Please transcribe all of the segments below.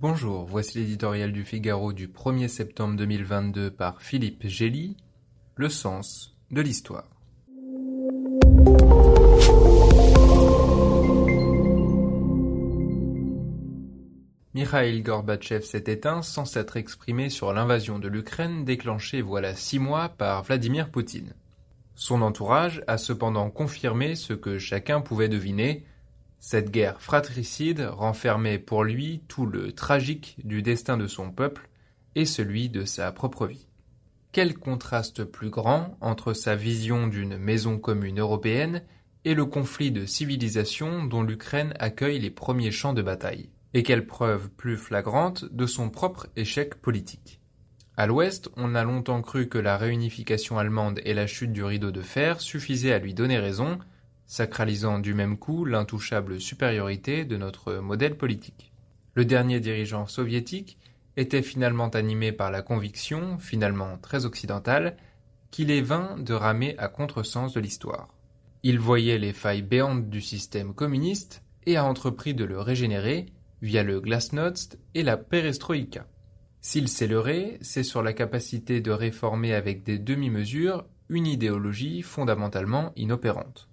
Bonjour, voici l'éditorial du Figaro du 1er septembre 2022 par Philippe Gély, Le sens de l'histoire. Mikhail Gorbatchev s'est éteint sans s'être exprimé sur l'invasion de l'Ukraine déclenchée voilà six mois par Vladimir Poutine. Son entourage a cependant confirmé ce que chacun pouvait deviner, cette guerre fratricide renfermait pour lui tout le tragique du destin de son peuple et celui de sa propre vie. Quel contraste plus grand entre sa vision d'une maison commune européenne et le conflit de civilisation dont l'Ukraine accueille les premiers champs de bataille, et quelle preuve plus flagrante de son propre échec politique. À l'ouest, on a longtemps cru que la réunification allemande et la chute du rideau de fer suffisaient à lui donner raison, sacralisant du même coup l'intouchable supériorité de notre modèle politique. Le dernier dirigeant soviétique était finalement animé par la conviction, finalement très occidentale, qu'il est vain de ramer à contresens de l'histoire. Il voyait les failles béantes du système communiste et a entrepris de le régénérer via le glasnost et la perestroïka. S'il s'est c'est sur la capacité de réformer avec des demi-mesures une idéologie fondamentalement inopérante.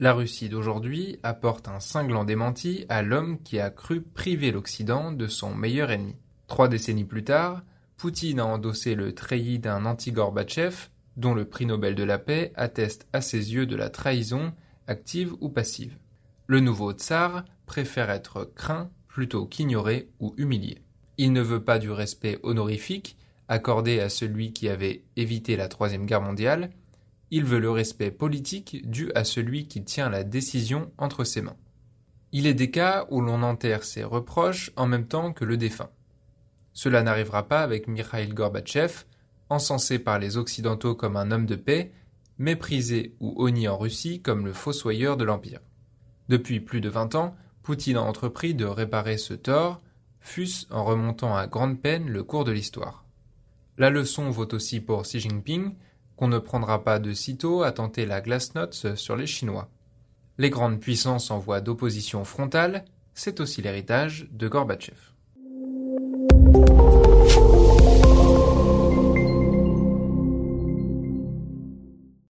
La Russie d'aujourd'hui apporte un cinglant démenti à l'homme qui a cru priver l'Occident de son meilleur ennemi. Trois décennies plus tard, Poutine a endossé le treillis d'un anti-Gorbatchev, dont le prix Nobel de la paix atteste à ses yeux de la trahison, active ou passive. Le nouveau tsar préfère être craint plutôt qu'ignoré ou humilié. Il ne veut pas du respect honorifique accordé à celui qui avait évité la Troisième Guerre mondiale, il veut le respect politique dû à celui qui tient la décision entre ses mains. Il est des cas où l'on enterre ses reproches en même temps que le défunt. Cela n'arrivera pas avec Mikhail Gorbatchev, encensé par les Occidentaux comme un homme de paix, méprisé ou honni en Russie comme le fossoyeur de l'Empire. Depuis plus de vingt ans, Poutine a entrepris de réparer ce tort, fût-ce en remontant à grande peine le cours de l'histoire. La leçon vaut aussi pour Xi Jinping, qu'on ne prendra pas de sitôt à tenter la glasnost sur les Chinois. Les grandes puissances en voie d'opposition frontale, c'est aussi l'héritage de Gorbatchev.